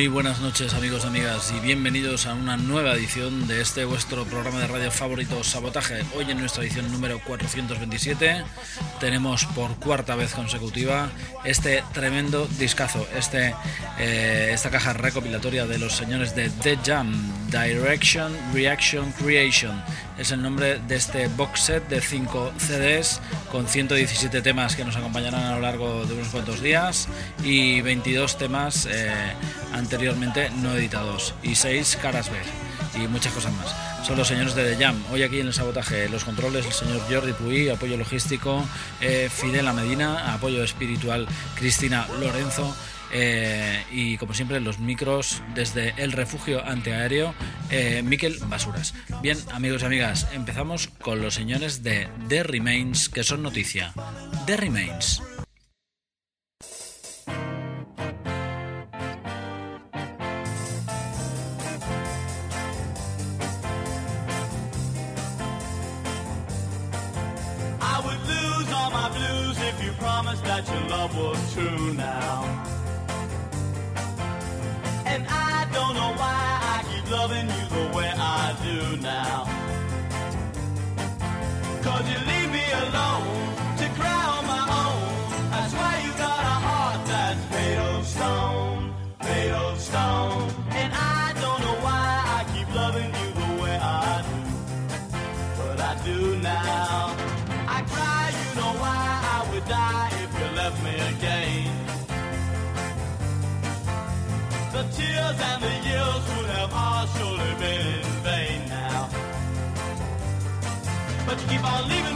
Muy buenas noches amigos y amigas y bienvenidos a una nueva edición de este vuestro programa de radio favorito Sabotaje. Hoy en nuestra edición número 427 tenemos por cuarta vez consecutiva este tremendo discazo, este, eh, esta caja recopilatoria de los señores de The Jam, Direction, Reaction, Creation. Es el nombre de este box set de 5 CDs con 117 temas que nos acompañarán a lo largo de unos cuantos días y 22 temas eh, anteriormente no editados y 6 caras B y muchas cosas más. Son los señores de The Jam. Hoy aquí en el sabotaje, los controles, el señor Jordi Puy, apoyo logístico, eh, Fidel Medina, apoyo espiritual, Cristina Lorenzo. Eh, y como siempre los micros desde el refugio antiaéreo. Eh, Miquel Basuras. Bien amigos y amigas empezamos con los señores de The Remains que son noticia. The Remains. I don't know why I keep loving you The tears and the years would have all surely been in vain now. But you keep on leaving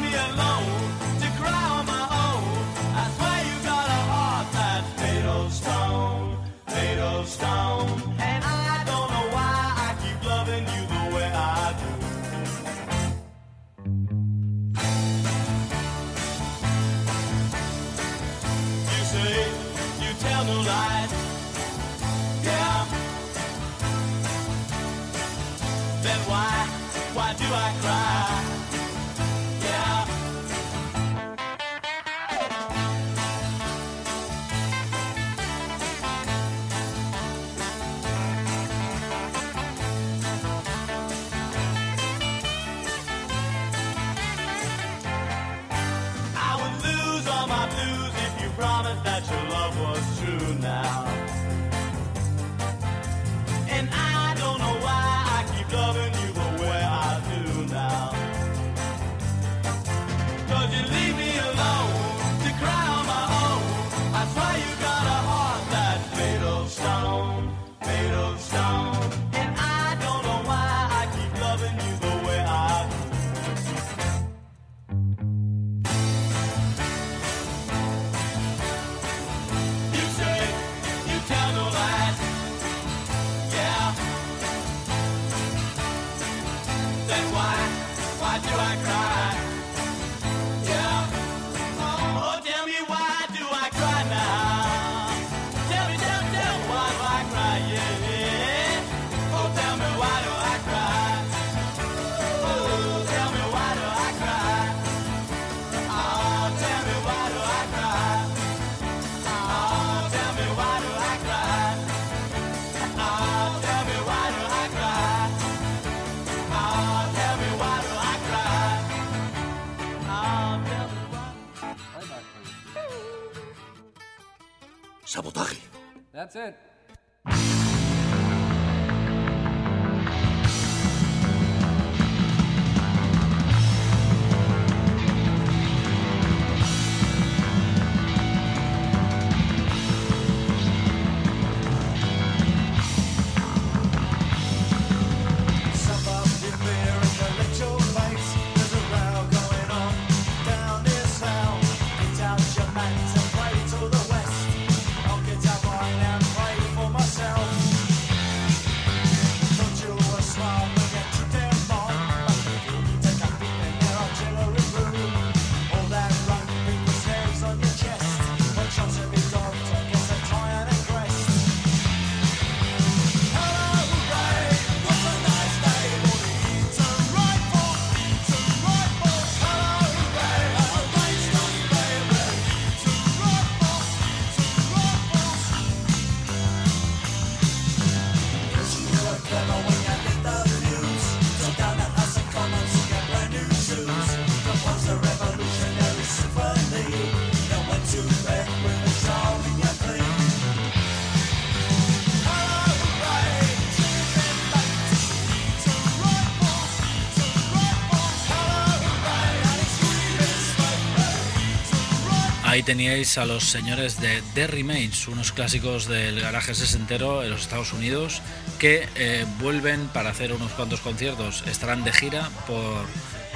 teníais a los señores de The Remains, unos clásicos del garaje sesentero en los Estados Unidos, que eh, vuelven para hacer unos cuantos conciertos. Estarán de gira por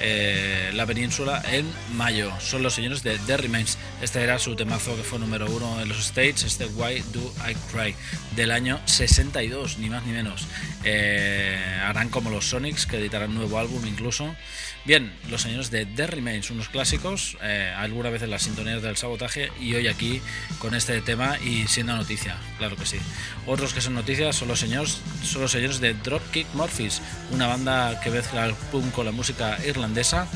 eh, la península en mayo. Son los señores de The Remains. Este era su temazo que fue número uno en los States, este Why Do I Cry, del año 62, ni más ni menos. Eh, harán como los Sonics, que editarán nuevo álbum incluso. Bien, los señores de The Remains, unos clásicos, eh, alguna vez en las sintonías del sabotaje y hoy aquí con este tema y siendo noticia, claro que sí. Otros que son noticias son los señores, son los señores de Dropkick Murphys, una banda que mezcla el punk con la música irlandesa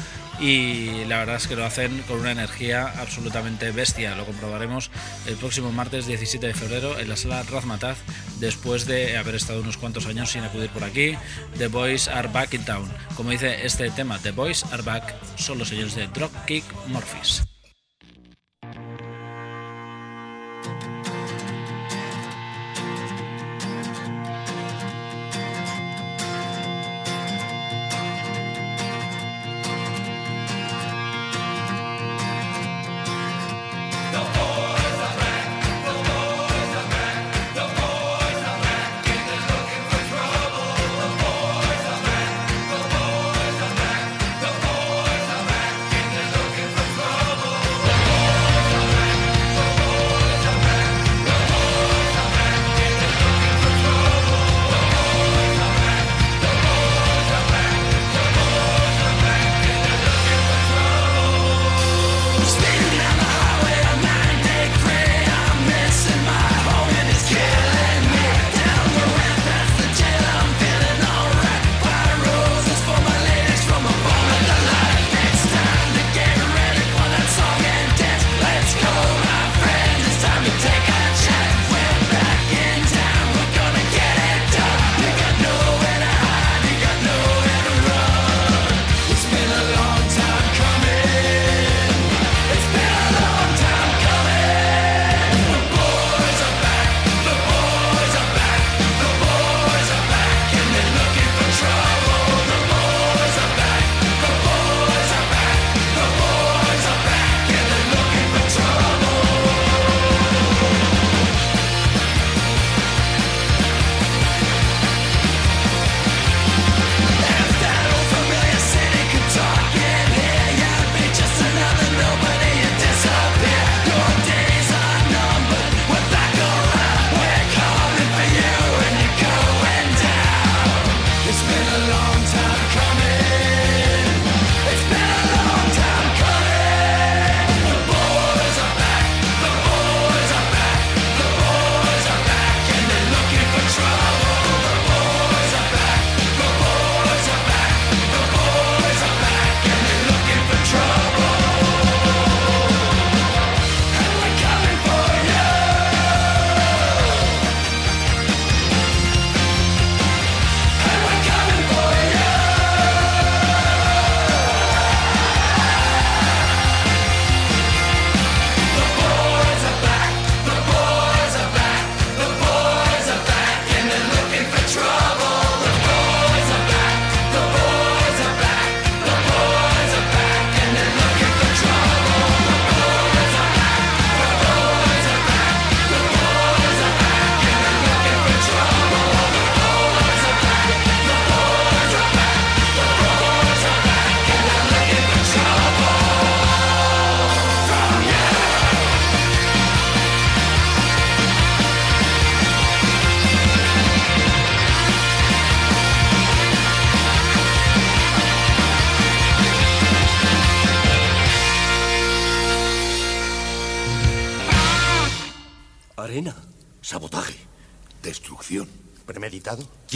y la verdad es que lo hacen con una energía absolutamente bestia. Lo comprobaremos el próximo martes 17 de febrero en la sala Razmataz, después de haber estado unos cuantos años sin acudir por aquí. The Boys Are Back in Town. Como dice este tema, The Boys Are Back, son los señores de Dropkick Murphys.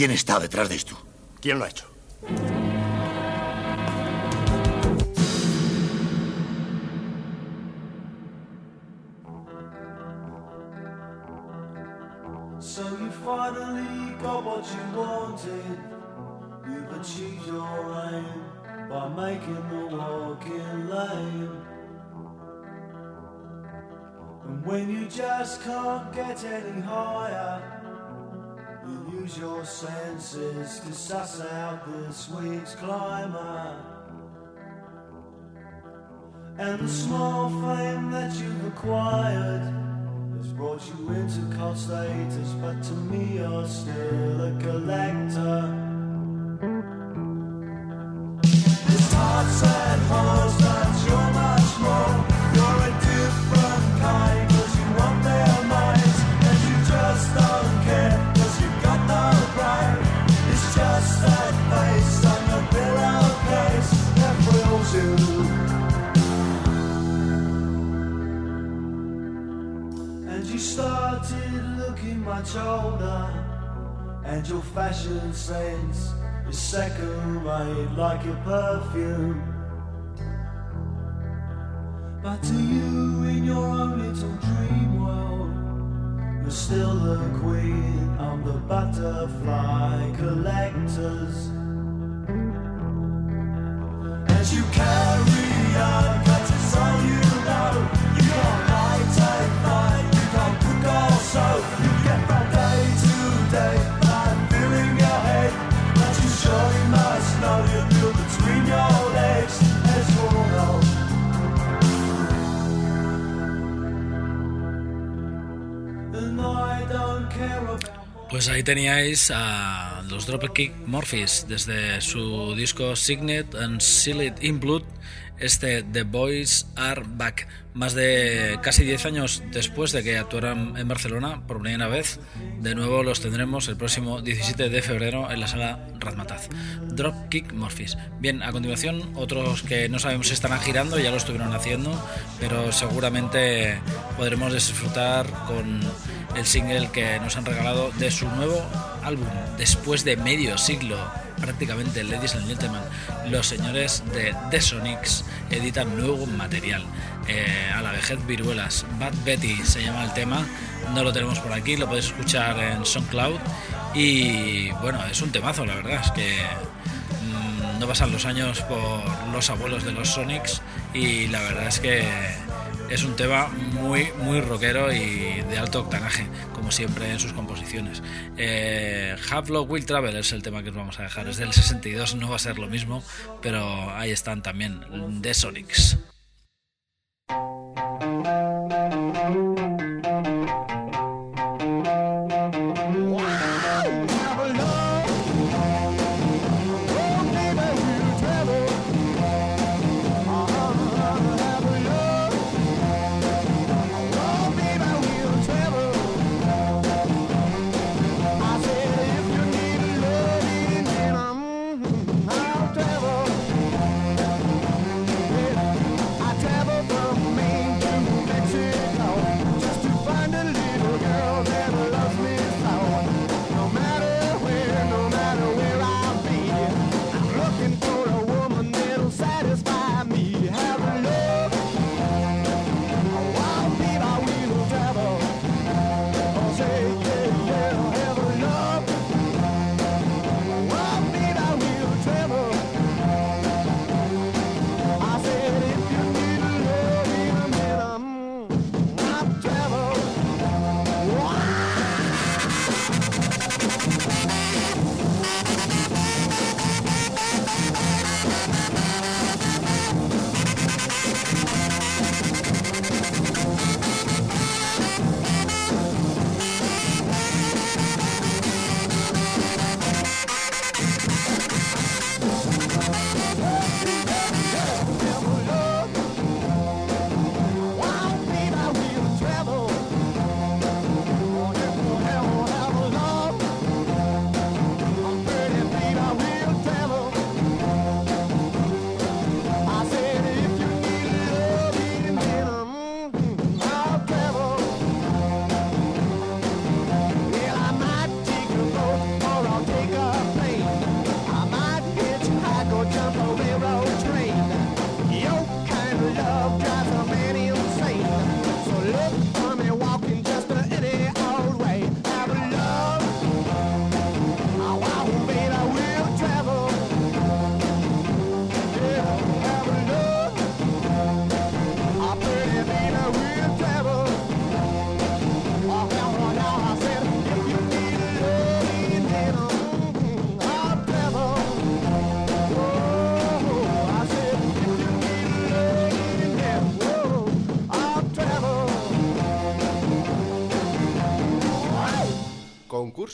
¿Quién está detrás de esto? ¿Quién lo ha hecho? So you finally got what you wanted. You've achieved your aim by making the walking lame. And when you just can't get any higher, use your senses to suss out this week's climber. And the small fame that you've acquired has brought you into cult status, but to me you're still a collector. It's hard, sad, horse, much older, and your fashion sense is second rate like your perfume. But to you, in your own little dream world, you're still the queen of the butterfly collectors. As you carry Pues ahí teníais a los Dropkick Murphys desde su disco Signet and Sealed in Blood, este The Boys Are Back. Más de casi 10 años después de que actuaran en Barcelona por primera vez, de nuevo los tendremos el próximo 17 de febrero en la sala Razmataz. Dropkick Murphys. Bien, a continuación, otros que no sabemos si estarán girando, ya lo estuvieron haciendo, pero seguramente podremos disfrutar con el single que nos han regalado de su nuevo álbum después de medio siglo prácticamente ladies and gentlemen los señores de The Sonics editan nuevo material eh, a la vejez viruelas. Bad Betty se llama el tema no lo tenemos por aquí lo podéis escuchar en SoundCloud. Y bueno es un temazo la verdad es que mm, no pasan los años por los abuelos de los Sonics y la verdad es que es un tema muy, muy rockero y de alto octanaje, como siempre en sus composiciones. Eh, Will Travel es el tema que os vamos a dejar. Es del 62, no va a ser lo mismo, pero ahí están también The Sonics.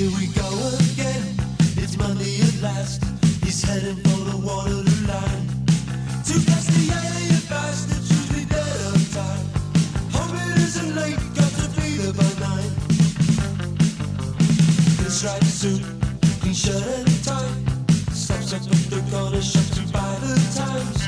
Here we go again. It's Monday at last. He's heading for the Waterloo line. To alien bastards usually dead of time. Hope it isn't late. Got to be there by nine. Thin striped suit, clean shirt and tie. Stops up at the corner shop to the times.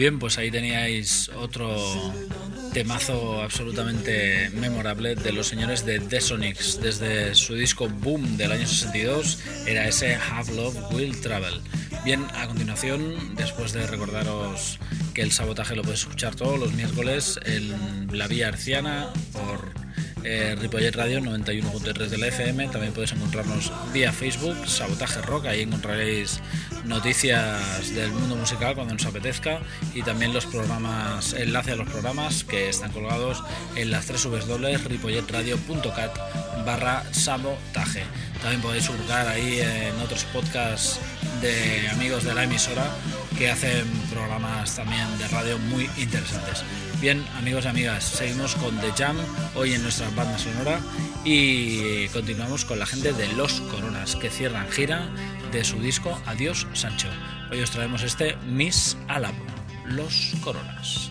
Bien, pues ahí teníais otro temazo absolutamente memorable de los señores de The Sonics desde su disco Boom del año 62 era ese Have Love Will Travel. Bien, a continuación, después de recordaros que el sabotaje lo puedes escuchar todos los miércoles en la vía arciana por eh, Ripollet Radio 91.3 de la FM. También podéis encontrarnos vía Facebook, Sabotaje Rock. Ahí encontraréis noticias del mundo musical cuando nos apetezca y también los programas, enlace a los programas que están colgados en las tres ripolletradio.cat barra sabotaje. También podéis buscar ahí en otros podcasts de amigos de la emisora que hacen programas también de radio muy interesantes. Bien, amigos y amigas, seguimos con The Jam hoy en nuestra banda sonora y continuamos con la gente de Los Coronas que cierran gira de su disco Adiós Sancho. Hoy os traemos este Miss Álamo, Los Coronas.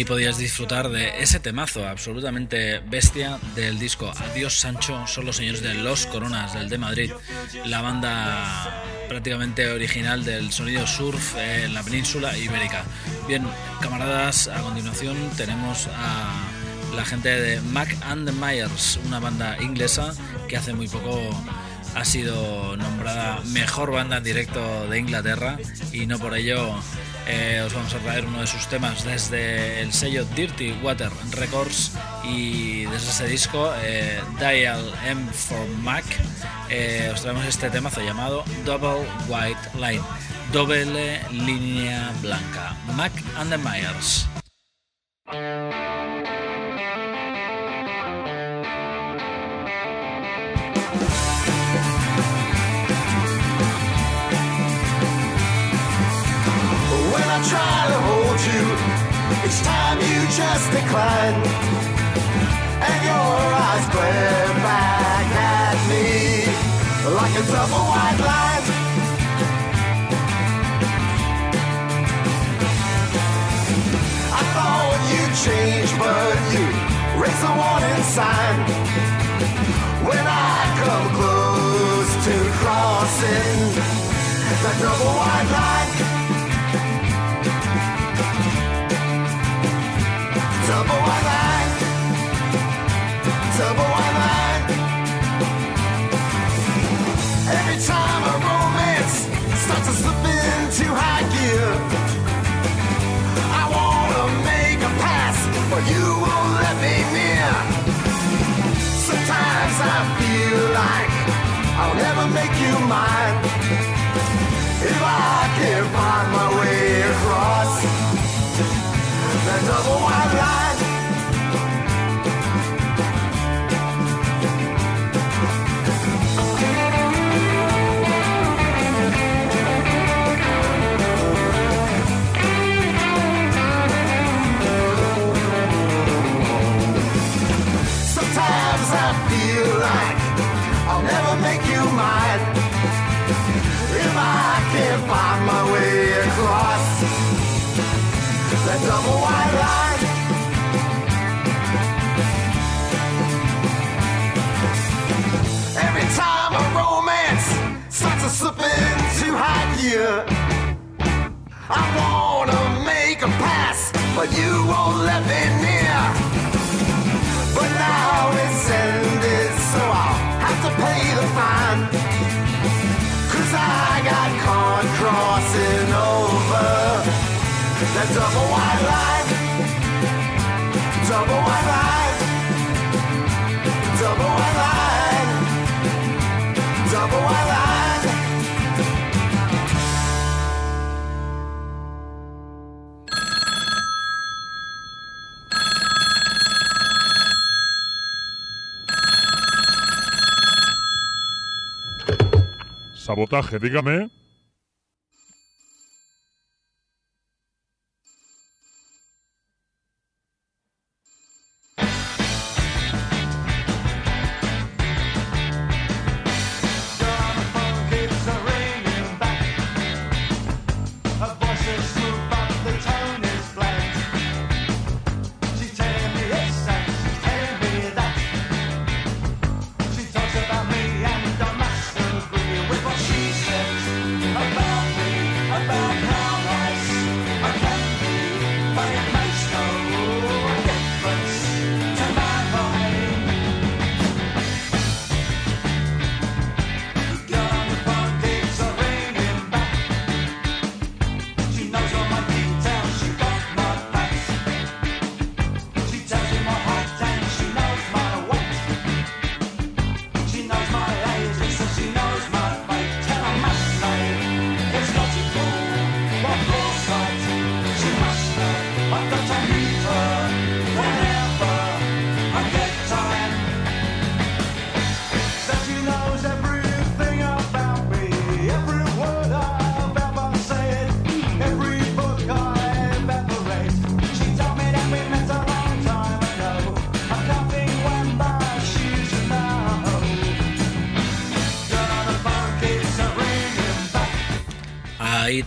Ahí podías disfrutar de ese temazo absolutamente bestia del disco Adiós Sancho, son los señores de Los Coronas del de Madrid, la banda prácticamente original del sonido surf en la península ibérica. Bien, camaradas, a continuación tenemos a la gente de Mac and Myers, una banda inglesa que hace muy poco ha sido nombrada mejor banda en directo de Inglaterra y no por ello eh, os vamos a traer uno de sus temas desde el sello Dirty Water Records y desde ese disco eh, Dial M for Mac eh, os traemos este temazo llamado Double White Line doble línea blanca Mac and the Myers each time you just decline. And your eyes glare back at me like a double white line. I thought you'd change, but you raise a warning sign. When I come close to crossing that double white line. Dígame.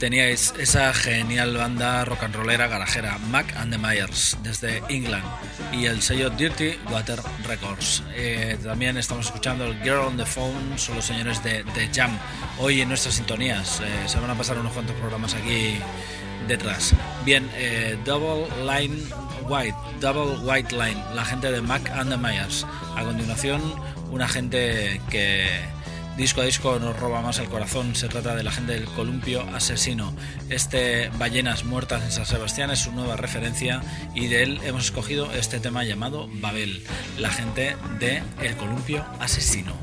Teníais esa genial banda rock and rollera garajera, Mac and the Myers, desde England, y el sello Dirty Water Records. Eh, también estamos escuchando el Girl on the Phone, son los señores de, de Jam. Hoy en nuestras sintonías, eh, se van a pasar unos cuantos programas aquí detrás. Bien, eh, Double Line White, Double White Line, la gente de Mac and the Myers. A continuación, una gente que disco a disco nos roba más el corazón. Se trata de la gente del Columpio Asesino. Este Ballenas Muertas en San Sebastián es su nueva referencia y de él hemos escogido este tema llamado Babel, la gente de El Columpio Asesino.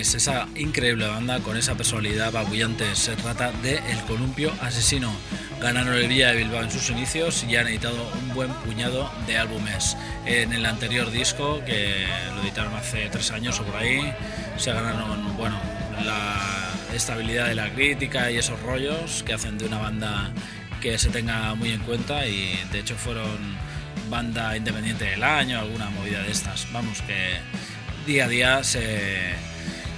Esa increíble banda con esa personalidad apabullante. Se trata de El Columpio Asesino. Ganaron el Villa de Bilbao en sus inicios y han editado un buen puñado de álbumes. En el anterior disco, que lo editaron hace tres años o por ahí, se ganaron, bueno, la estabilidad de la crítica y esos rollos que hacen de una banda que se tenga muy en cuenta y de hecho fueron banda independiente del año, alguna movida de estas. Vamos, que día a día se,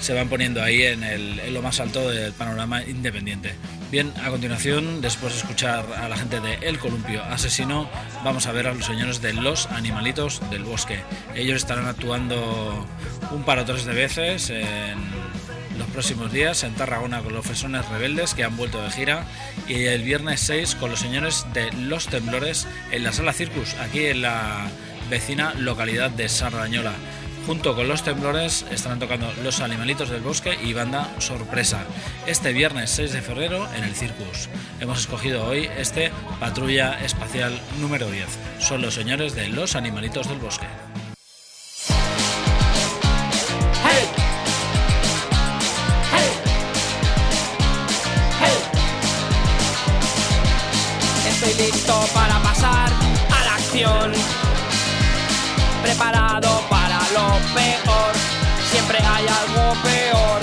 se van poniendo ahí en, lo más alto del panorama independiente. Bien, a continuación, después de escuchar a la gente de El Columpio Asesino, vamos a ver a los señores de Los Animalitos del Bosque. Ellos estarán actuando un par o tres de veces en los próximos días en Tarragona con los Fesones Rebeldes que han vuelto de gira y el viernes 6 con los señores de Los Temblores en la Sala Circus, aquí en la vecina localidad de Sardañola. Junto con los temblores estarán tocando Los Animalitos del Bosque y Banda Sorpresa. Este viernes 6 de febrero en el Circus. Hemos escogido hoy este Patrulla Espacial número 10. Son los señores de Los Animalitos del Bosque. Estoy listo para pasar a la acción. Preparado para lo peor. Siempre hay algo peor.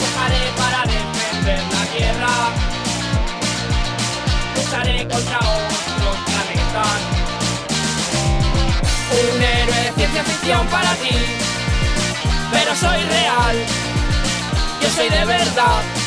Lucharé para defender la tierra. Lucharé contra otros planetas. Un héroe de ciencia ficción para ti. Pero soy real. Yo soy de verdad.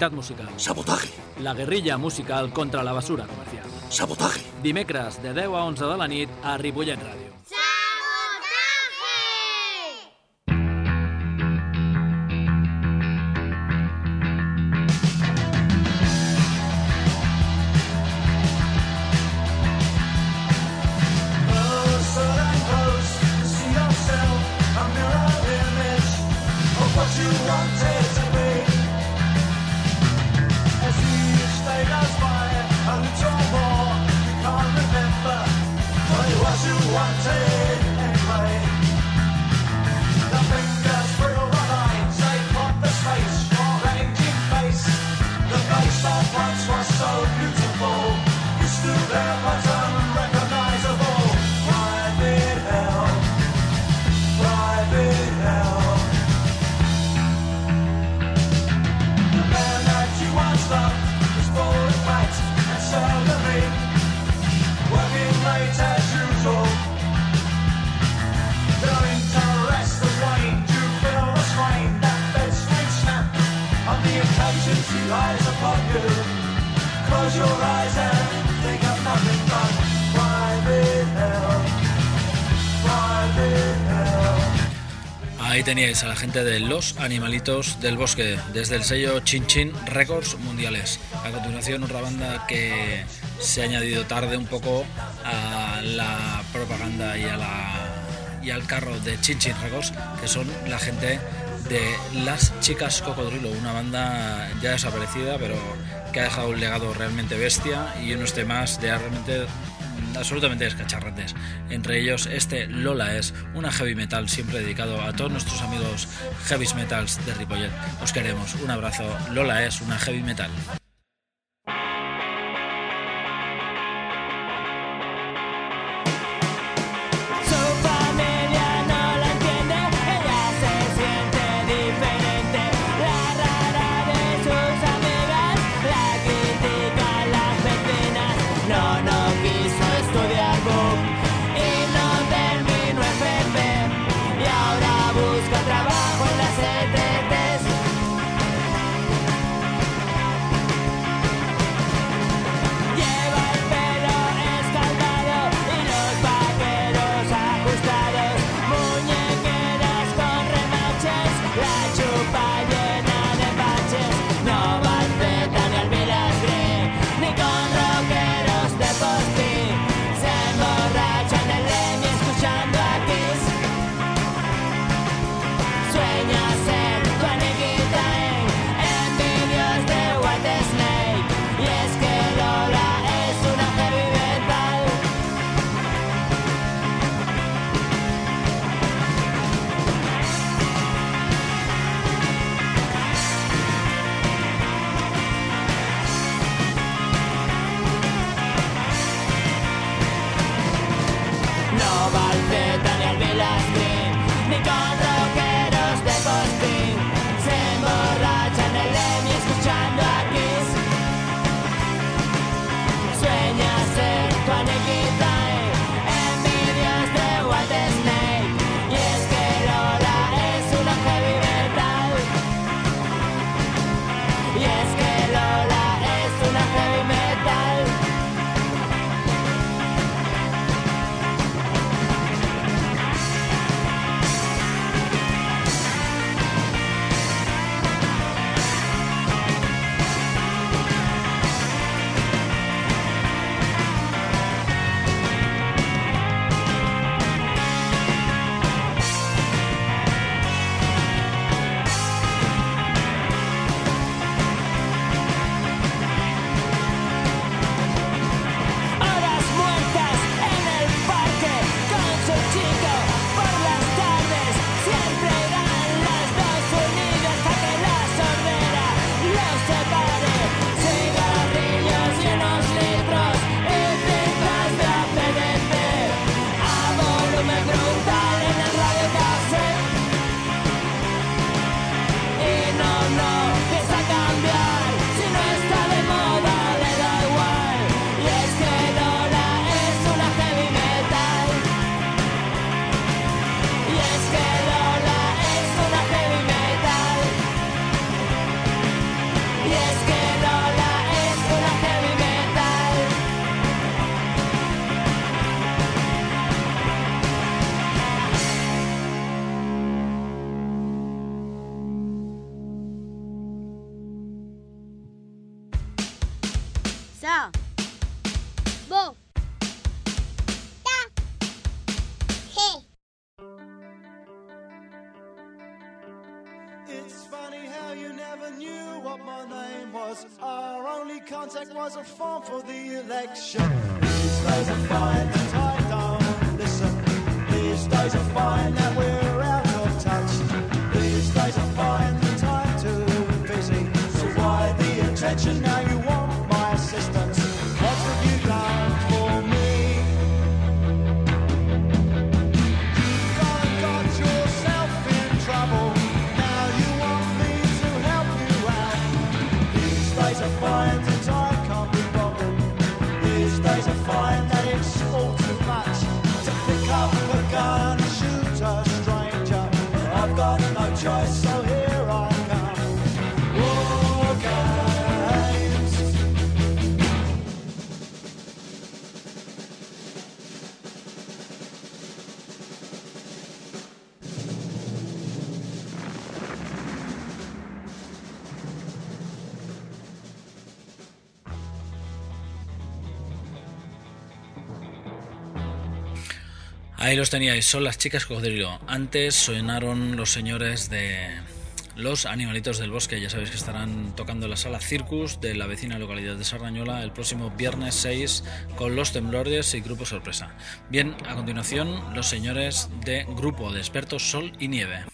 L'actualitat musical. Sabotaje. La guerrilla musical contra la basura comercial. Sabotaje. Dimecres de 10 a 11 de la nit a Ripollet Ràdio. Ahí teníais a la gente de Los Animalitos del Bosque, desde el sello Chin Chin Records Mundiales. A continuación, otra banda que se ha añadido tarde un poco a la propaganda y, a la, y al carro de Chin Chin Records, que son la gente de Las Chicas Cocodrilo, una banda ya desaparecida, pero que ha dejado un legado realmente bestia y unos temas ya realmente absolutamente descacharrantes. Entre ellos, este Lola es una heavy metal siempre dedicado a todos nuestros amigos heavy metals de Ripollet. Os queremos. Un abrazo. Lola es una heavy metal. election. These days are fine, and I don't listen. These days are fine, that we're out of touch. These days are fine, and I'm too busy. So why the attention now? Los teníais, son las chicas cocodrilo. Antes sonaron los señores de los animalitos del bosque. Ya sabéis que estarán tocando la sala Circus de la vecina localidad de Sardañola el próximo viernes 6 con los temblores y grupo sorpresa. Bien, a continuación, los señores de Grupo de Expertos Sol y Nieve.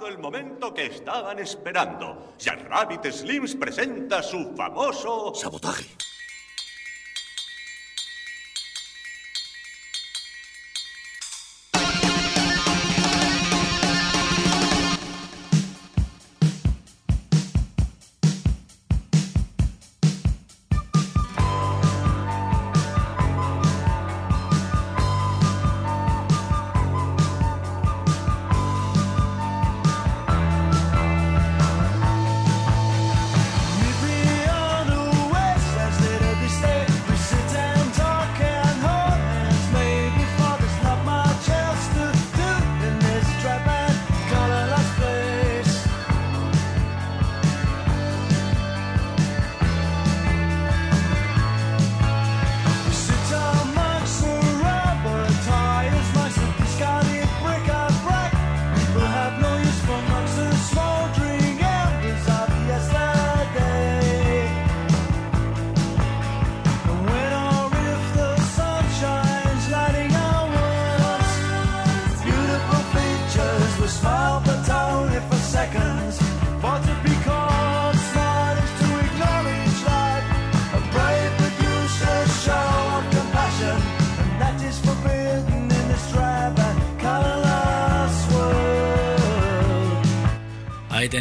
El momento que estaban esperando. Jack Rabbit Slims presenta su famoso... Sabotaje.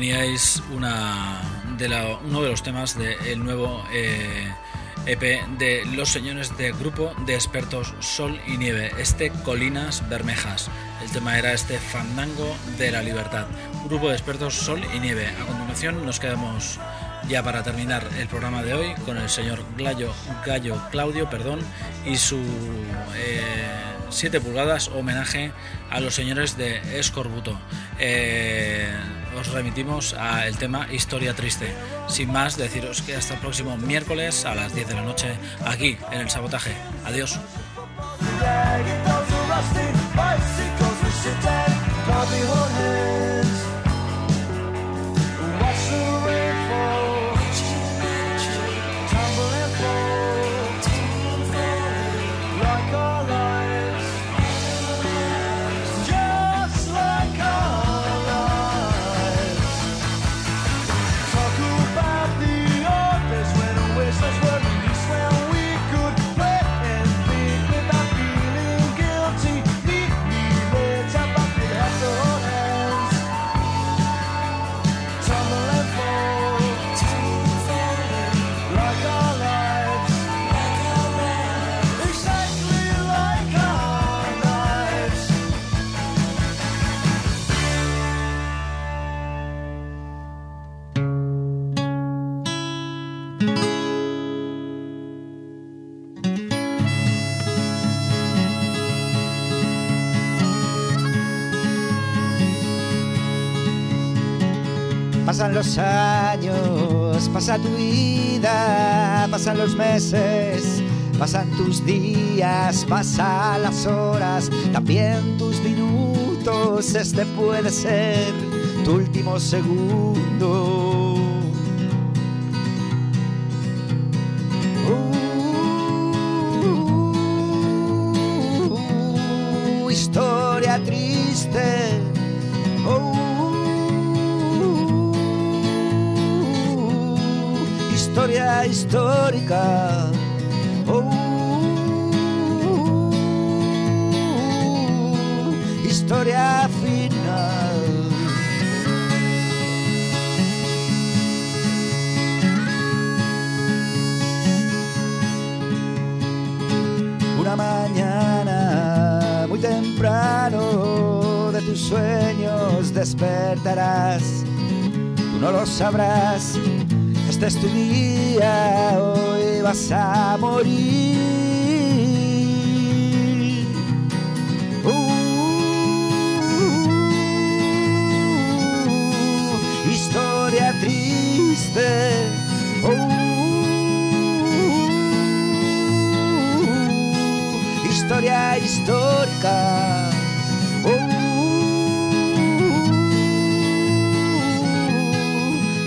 Teníais una de la- uno de los temas del nuevo eh, EP de los señores de grupo de expertos Sol y Nieve, este Colinas Bermejas. El tema era este Fandango de la Libertad. Grupo de expertos Sol y Nieve. A continuación nos quedamos ya para terminar el programa de hoy con el señor Gallo, Gallo Claudio perdón, y su 7 pulgadas homenaje a los señores de Escorbuto. Eh, os remitimos al tema Historia Triste. Sin más, deciros que hasta el próximo miércoles a las 10 de la noche aquí en el Sabotaje. Adiós. Los años, pasa tu vida, pasan los meses, pasan tus días, pasan las horas, también tus minutos. Este puede ser tu último segundo. Mañana muy temprano de tus sueños despertarás. Tú no lo sabrás. Este es tu día, hoy vas a morir. Historia histórica. Uh,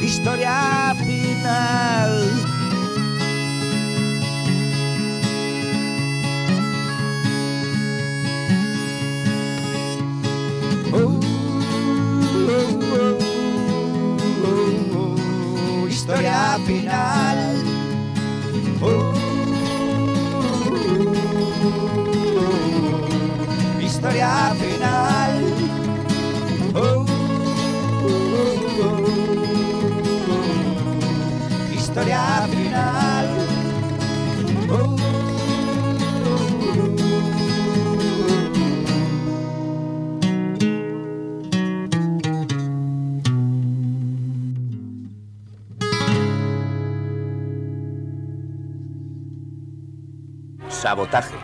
historia final. Uh, historia final. Historia final. Uh, historia final. Sabotaje.